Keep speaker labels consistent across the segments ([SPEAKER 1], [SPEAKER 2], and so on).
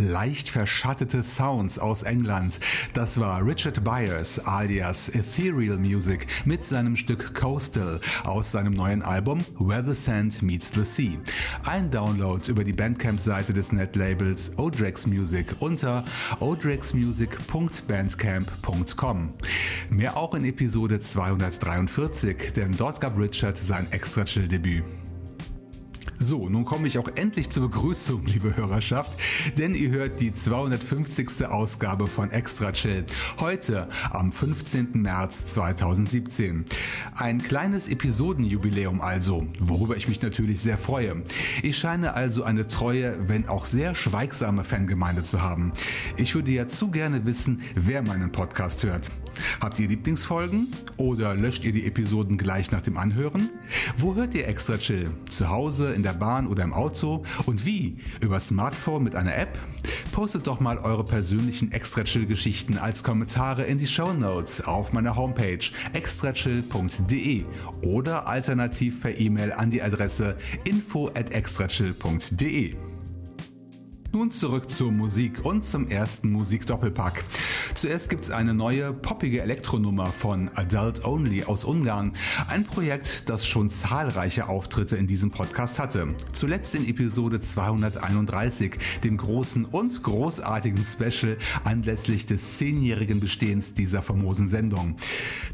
[SPEAKER 1] Leicht verschattete Sounds aus England. Das war Richard Byers alias Ethereal Music mit seinem Stück Coastal aus seinem neuen Album Where the Sand Meets the Sea. Ein Download über die Bandcamp-Seite des Netlabels Odrex Music unter odrexmusic.bandcamp.com. Mehr auch in Episode 243, denn dort gab Richard sein Extra Chill Debüt. So, nun komme ich auch endlich zur Begrüßung, liebe Hörerschaft, denn ihr hört die 250. Ausgabe von Extra Chill. Heute am 15. März 2017. Ein kleines Episodenjubiläum also, worüber ich mich natürlich sehr freue. Ich scheine also eine treue, wenn auch sehr schweigsame Fangemeinde zu haben. Ich würde ja zu gerne wissen, wer meinen Podcast hört. Habt ihr Lieblingsfolgen? Oder löscht ihr die Episoden gleich nach dem Anhören? Wo hört ihr Extra Chill? Zu Hause, in der Bahn oder im Auto? Und wie? Über Smartphone mit einer App? Postet doch mal eure persönlichen Extra Chill Geschichten als Kommentare in die Show Notes auf meiner Homepage extrachill.de oder alternativ per E-Mail an die Adresse info at extrachill.de. Nun zurück zur Musik und zum ersten Musikdoppelpack. Zuerst gibt es eine neue poppige Elektronummer von Adult Only aus Ungarn. Ein Projekt, das schon zahlreiche Auftritte in diesem Podcast hatte. Zuletzt in Episode 231, dem großen und großartigen Special anlässlich des zehnjährigen Bestehens dieser famosen Sendung.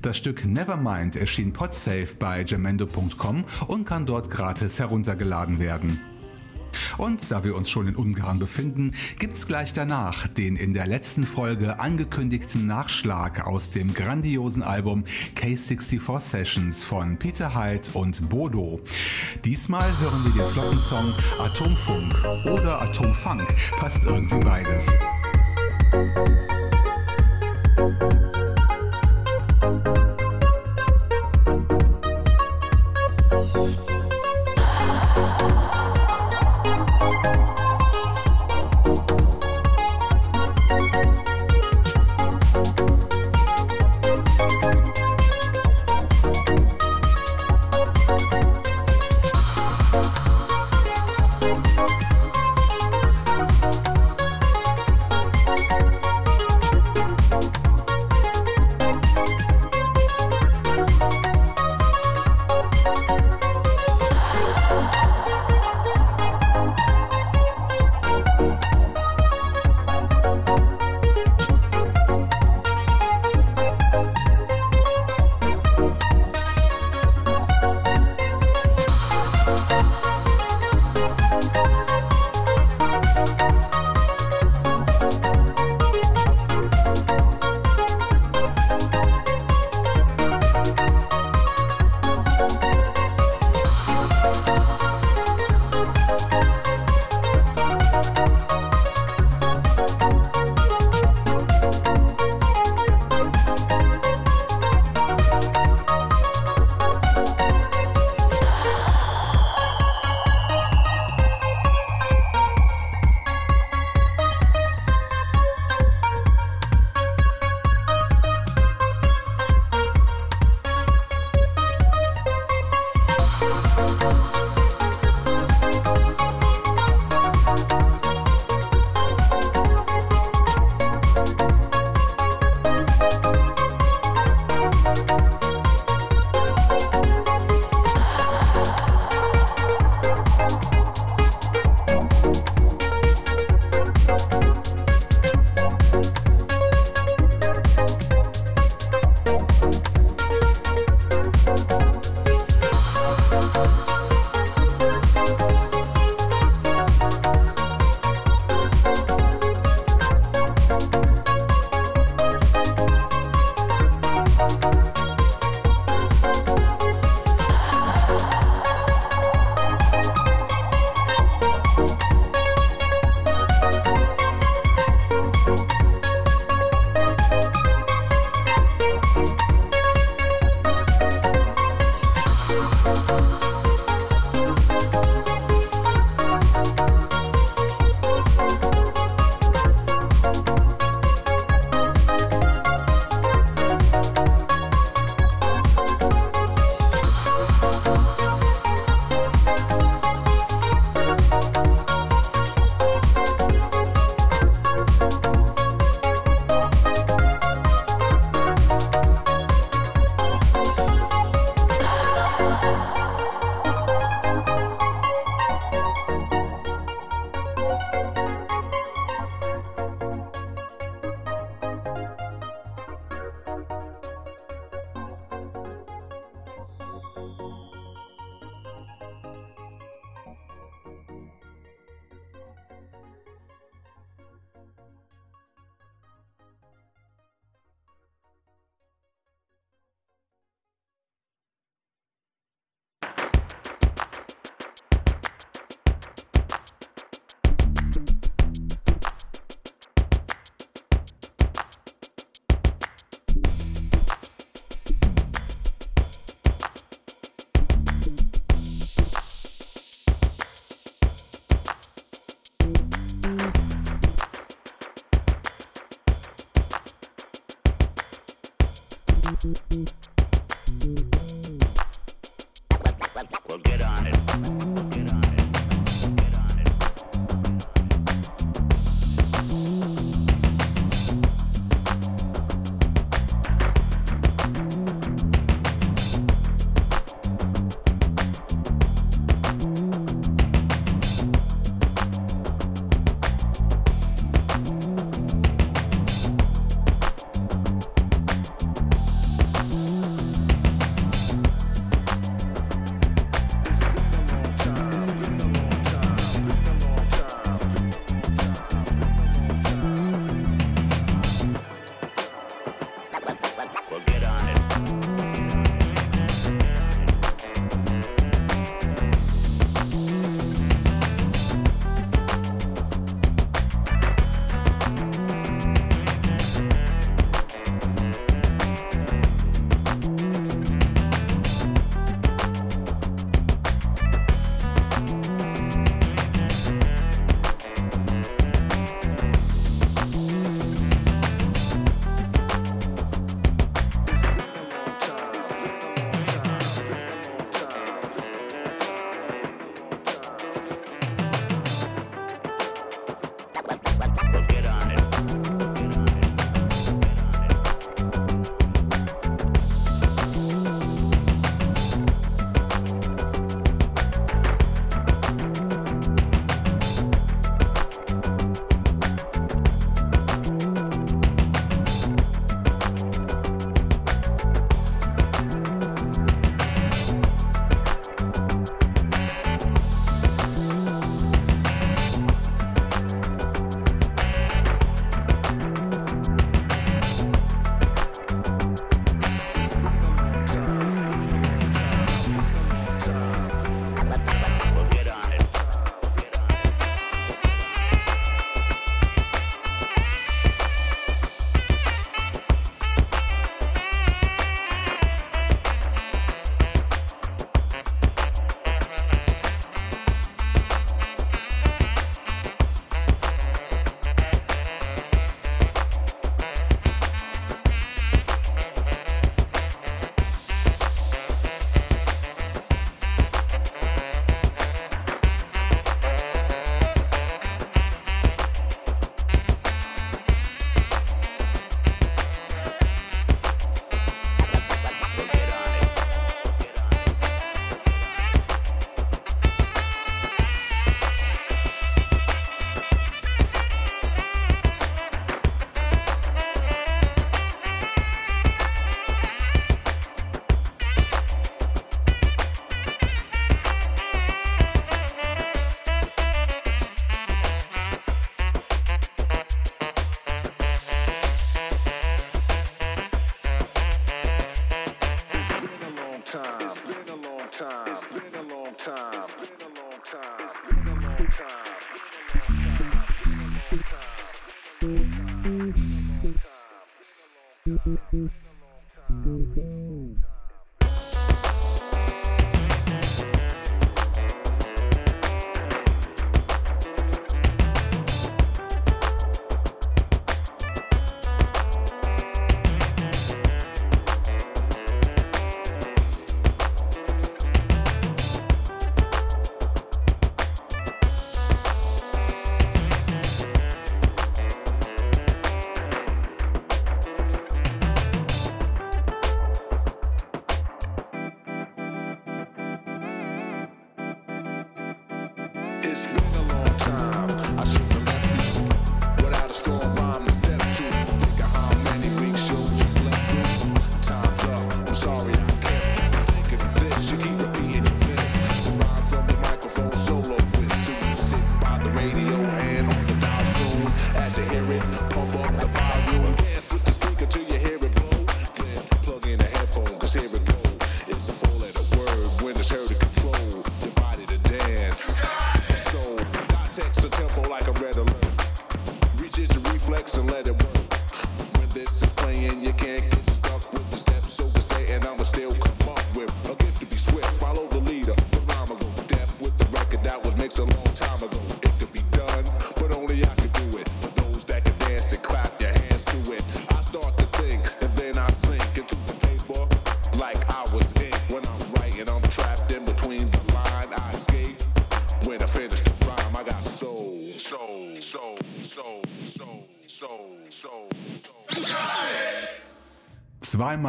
[SPEAKER 1] Das Stück Nevermind erschien podsafe bei jamendo.com und kann dort gratis heruntergeladen werden. Und da wir uns schon in Ungarn befinden, gibt's gleich danach den in der letzten Folge angekündigten Nachschlag aus dem grandiosen Album K64 Sessions von Peter Hyde und Bodo. Diesmal hören wir den flotten Song Atomfunk oder Atomfunk, passt irgendwie beides.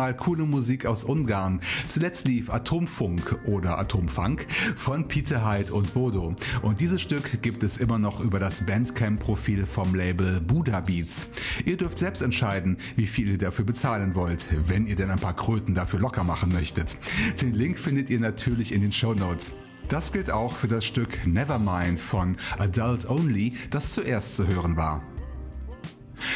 [SPEAKER 1] Zweimal coole Musik aus Ungarn. Zuletzt lief Atomfunk oder Atomfunk von Peter Hyde und Bodo. Und dieses Stück gibt es immer noch über das Bandcamp-Profil vom Label Buddha Beats. Ihr dürft selbst entscheiden, wie viel ihr dafür bezahlen wollt, wenn ihr denn ein paar Kröten dafür locker machen möchtet. Den Link findet ihr natürlich in den Show Notes. Das gilt auch für das Stück Nevermind von Adult Only, das zuerst zu hören war.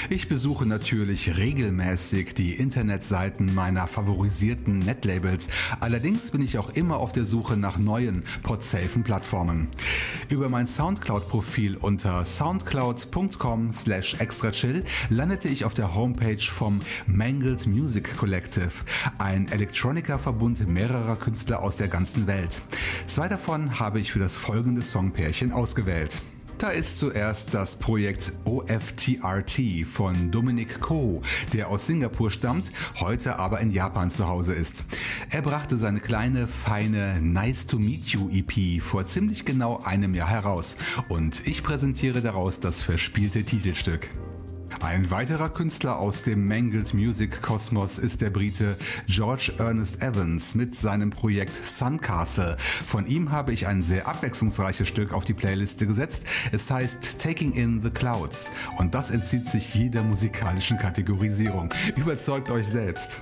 [SPEAKER 1] Ich besuche natürlich regelmäßig die Internetseiten meiner favorisierten Netlabels. Allerdings bin ich auch immer auf der Suche nach neuen podsafen Plattformen. Über mein Soundcloud-Profil unter soundcloud.com slash extrachill landete ich auf der Homepage vom Mangled Music Collective, ein Electronica-Verbund mehrerer Künstler aus der ganzen Welt. Zwei davon habe ich für das folgende Songpärchen ausgewählt. Da ist zuerst das Projekt OFTRT von Dominic Ko, der aus Singapur stammt, heute aber in Japan zu Hause ist. Er brachte seine kleine, feine Nice to Meet You EP vor ziemlich genau einem Jahr heraus und ich präsentiere daraus das verspielte Titelstück. Ein weiterer Künstler aus dem Mangled Music Kosmos ist der Brite George Ernest Evans mit seinem Projekt Suncastle. Von ihm habe ich ein sehr abwechslungsreiches Stück auf die Playliste gesetzt. Es heißt Taking in the Clouds und das entzieht sich jeder musikalischen Kategorisierung. Überzeugt euch selbst.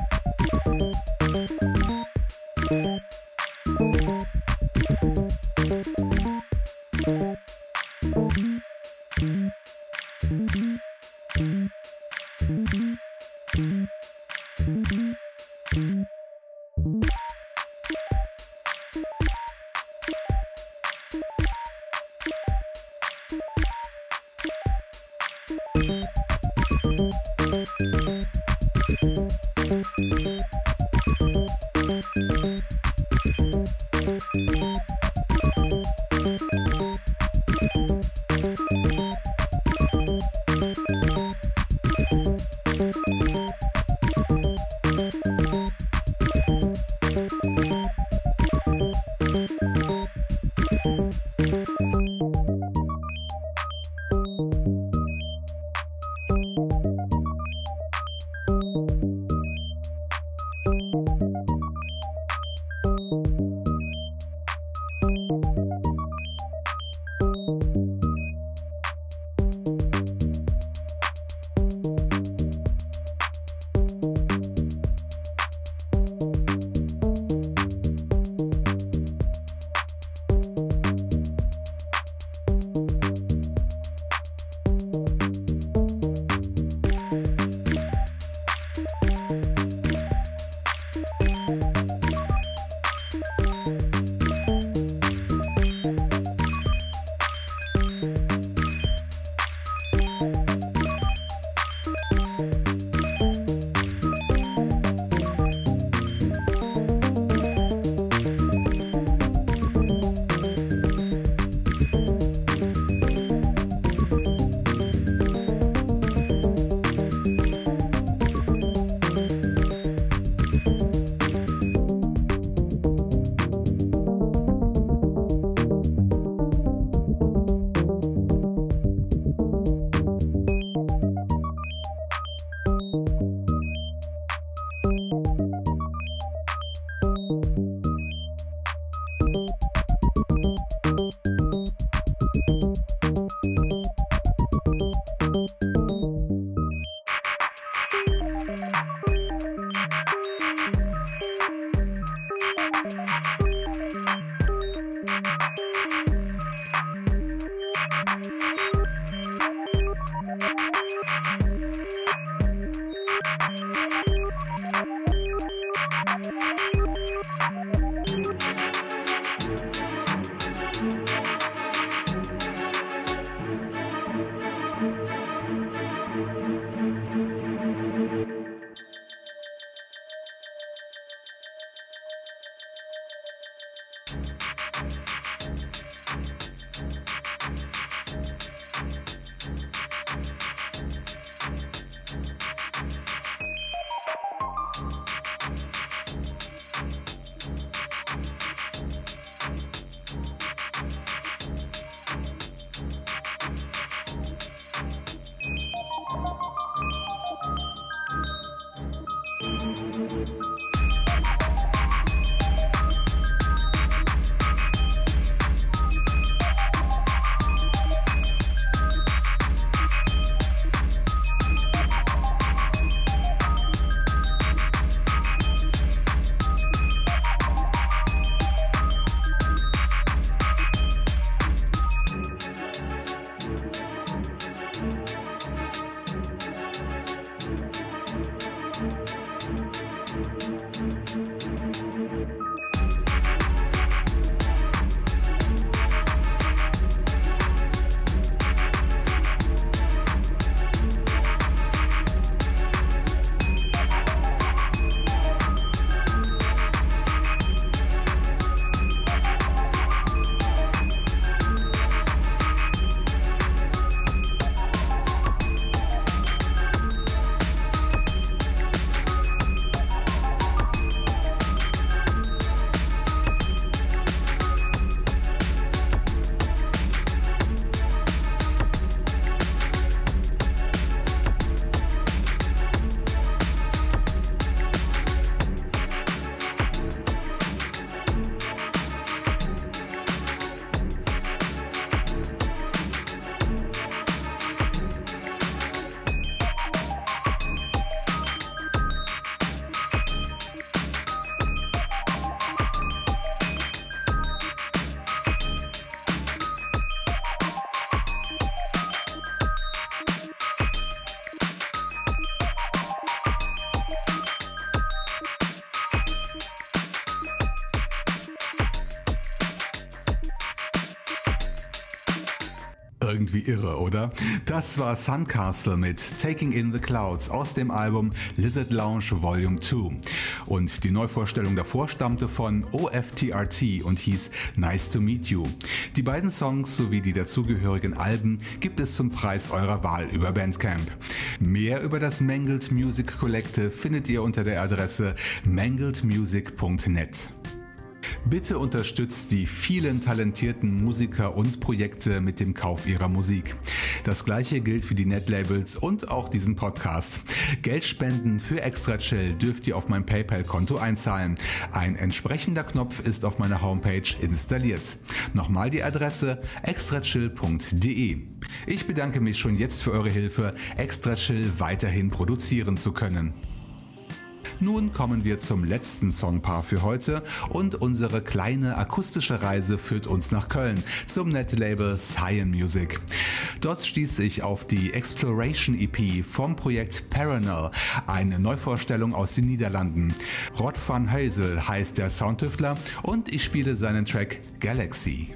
[SPEAKER 1] irre, oder? Das war Suncastle mit Taking in the Clouds aus dem Album Lizard Lounge Volume 2. Und die Neuvorstellung davor stammte von OFTRT und hieß Nice to Meet You. Die beiden Songs sowie die dazugehörigen Alben gibt es zum Preis eurer Wahl über Bandcamp. Mehr über das Mangled Music Collective findet ihr unter der Adresse mangledmusic.net. Bitte unterstützt die vielen talentierten Musiker und Projekte mit dem Kauf ihrer Musik. Das gleiche gilt für die Netlabels und auch diesen Podcast. Geldspenden für Extra Chill dürft ihr auf mein PayPal-Konto einzahlen. Ein entsprechender Knopf ist auf meiner Homepage installiert. Nochmal die Adresse extrachill.de. Ich bedanke mich schon jetzt für eure Hilfe, Extra Chill weiterhin produzieren zu können. Nun kommen wir zum letzten Songpaar für heute und unsere kleine akustische Reise führt uns nach Köln zum Netlabel Cyan Music. Dort stieß ich auf die Exploration EP vom Projekt Paranel, eine Neuvorstellung aus den Niederlanden. Rod van Heusel heißt der Soundtüftler und ich spiele seinen Track Galaxy.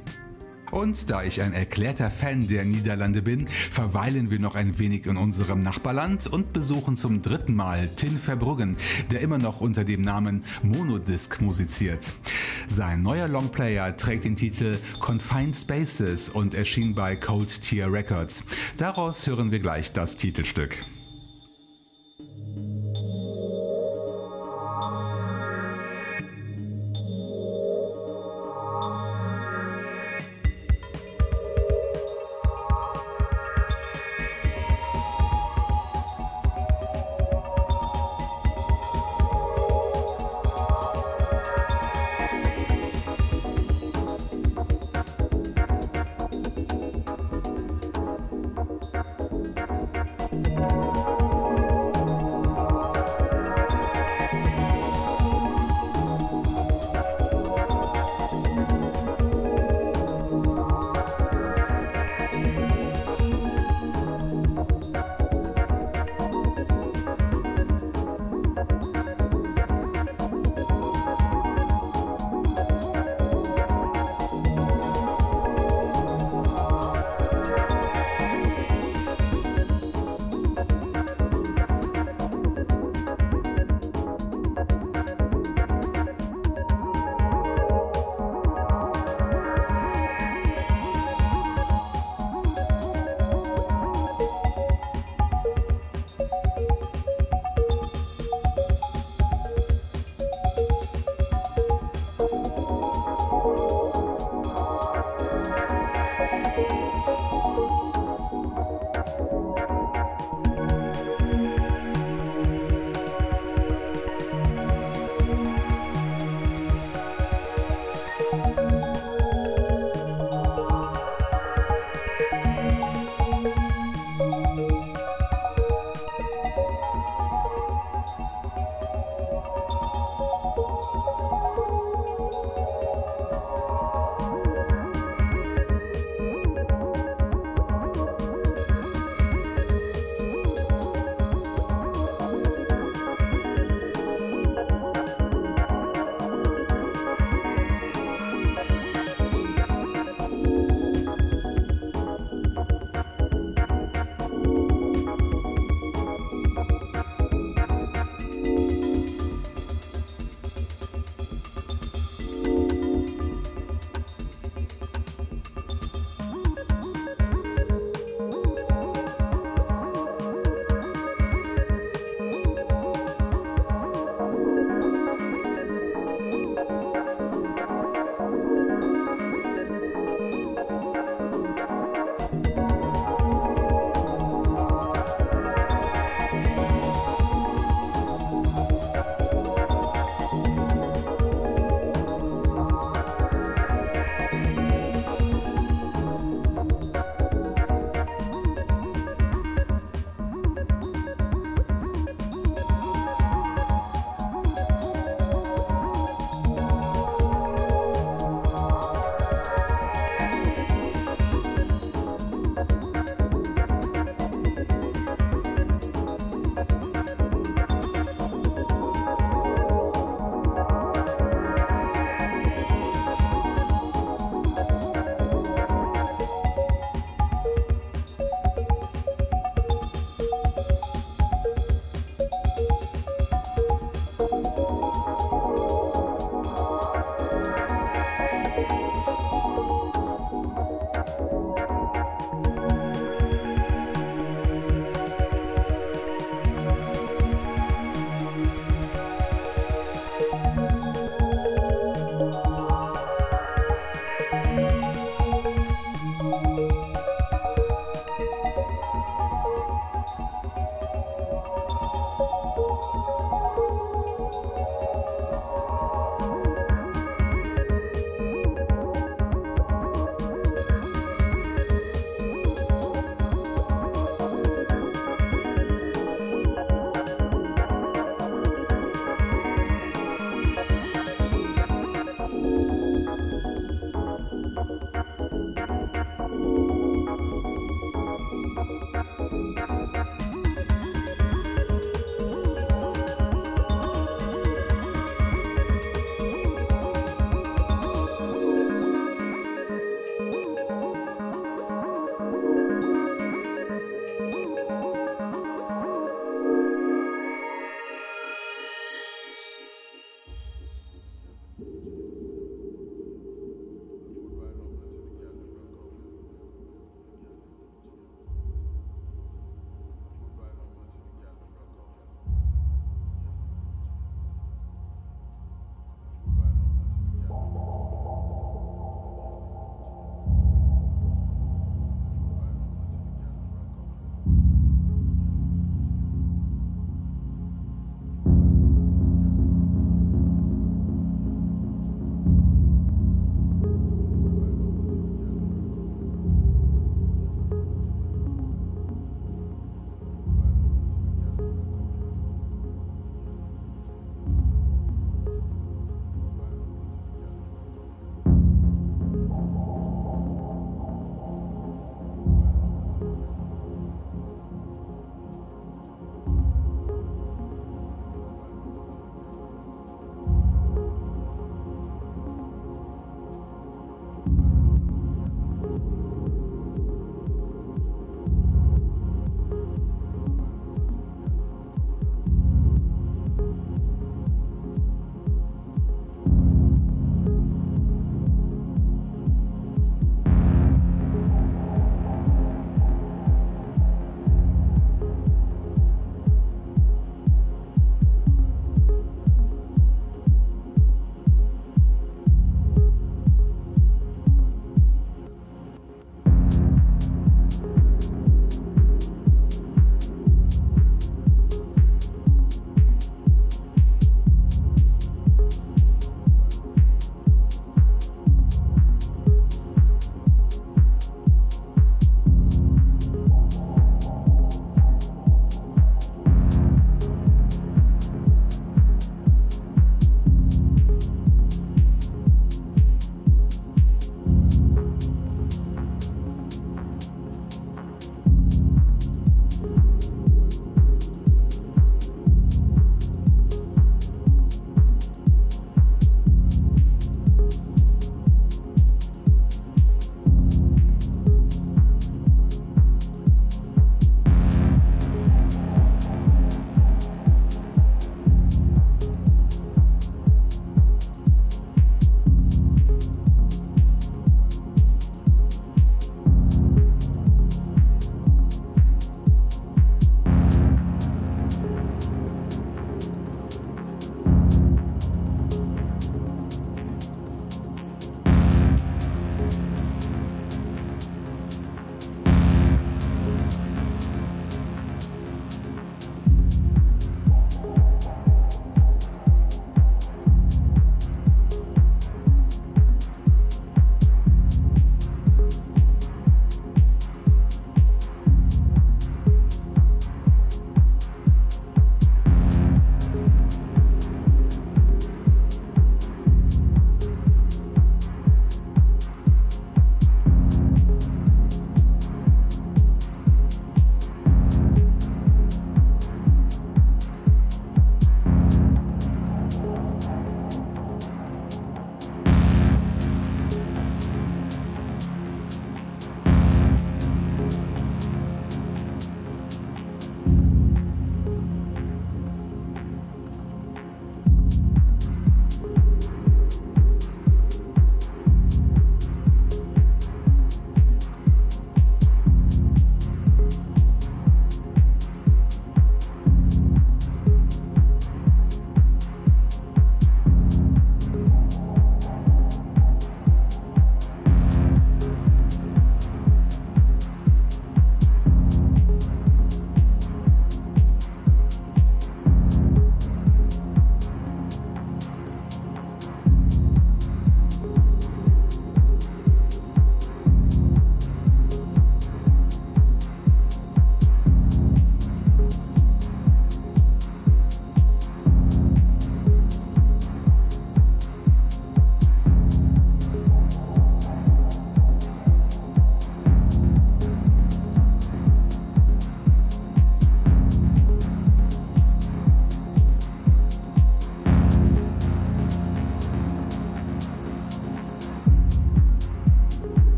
[SPEAKER 1] Und da ich ein erklärter Fan der Niederlande bin, verweilen wir noch ein wenig in unserem Nachbarland und besuchen zum dritten Mal Tin Verbruggen, der immer noch unter dem Namen Monodisc musiziert. Sein neuer Longplayer trägt den Titel Confined Spaces und erschien bei Cold Tier Records. Daraus hören wir gleich das Titelstück.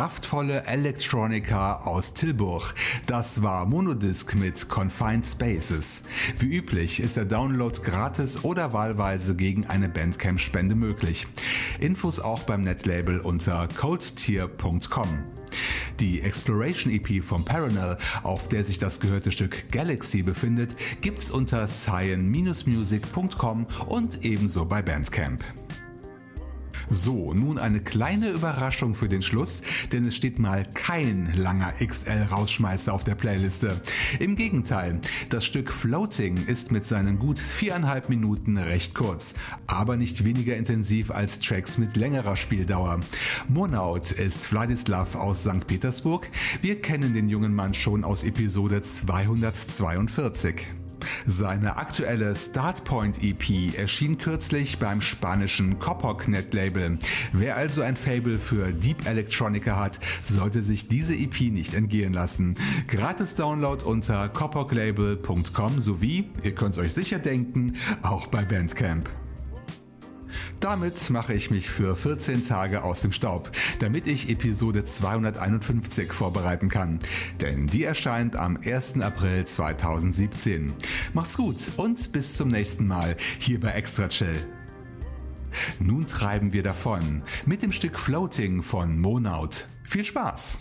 [SPEAKER 1] Kraftvolle Electronica aus Tilburg. Das war Monodisc mit Confined Spaces. Wie üblich ist der Download gratis oder wahlweise gegen eine Bandcamp-Spende möglich. Infos auch beim Netlabel unter coldtier.com. Die Exploration EP von Paranel, auf der sich das gehörte Stück Galaxy befindet, gibt's unter cyan-music.com und ebenso bei Bandcamp. So, nun eine kleine Überraschung für den Schluss, denn es steht mal kein langer XL-Rausschmeißer auf der Playliste. Im Gegenteil, das Stück Floating ist mit seinen gut viereinhalb Minuten recht kurz, aber nicht weniger intensiv als Tracks mit längerer Spieldauer. Monaut ist Vladislav aus St. Petersburg. Wir kennen den jungen Mann schon aus Episode 242. Seine aktuelle Startpoint EP erschien kürzlich beim spanischen Copperknet Label. Wer also ein Fable für Deep Electronica hat, sollte sich diese EP nicht entgehen lassen. Gratis Download unter copperklabel.com sowie, ihr könnt es euch sicher denken, auch bei Bandcamp. Damit mache ich mich für 14 Tage aus dem Staub, damit ich Episode 251 vorbereiten kann. Denn die erscheint am 1. April 2017. Macht's gut und bis zum nächsten Mal hier bei Extra Chill. Nun treiben wir davon mit dem Stück Floating von Monaut. Viel Spaß!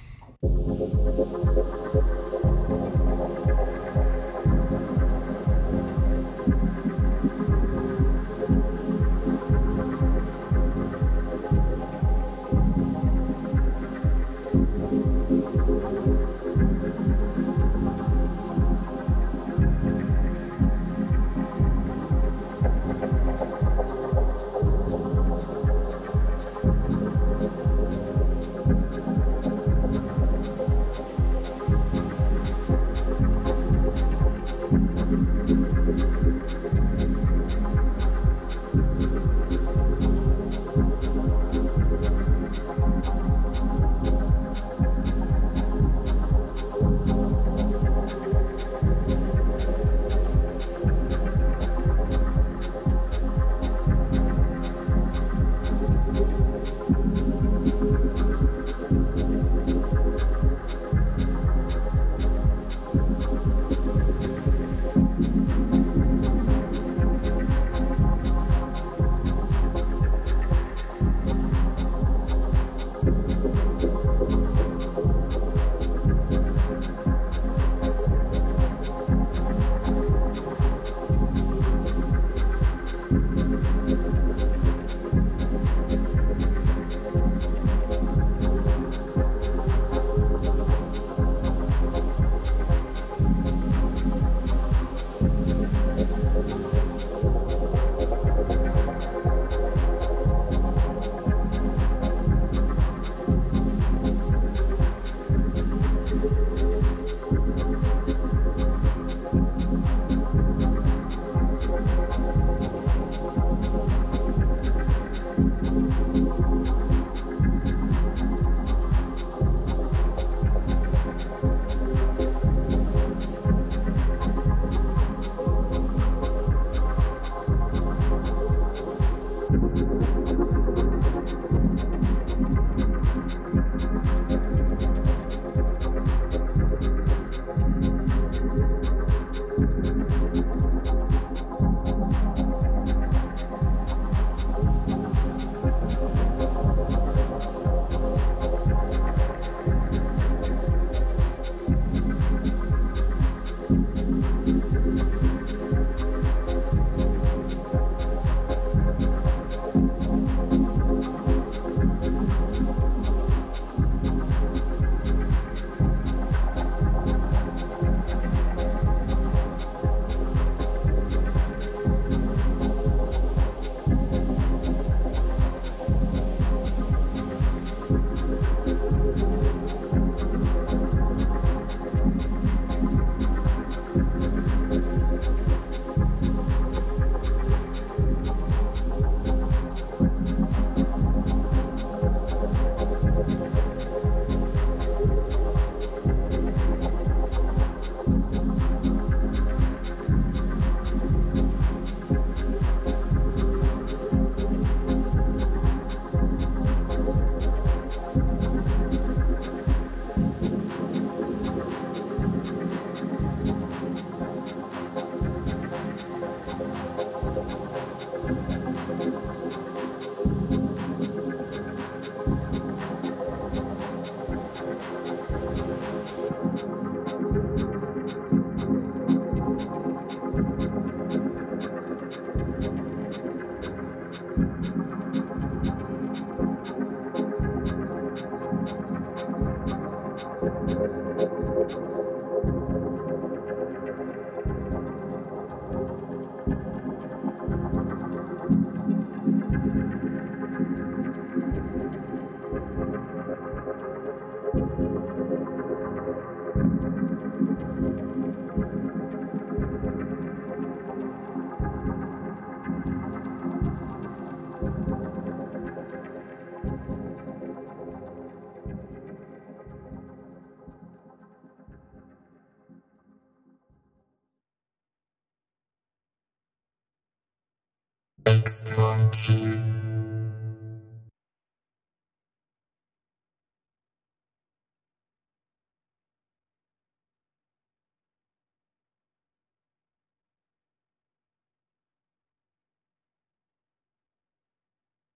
[SPEAKER 2] Extra chill.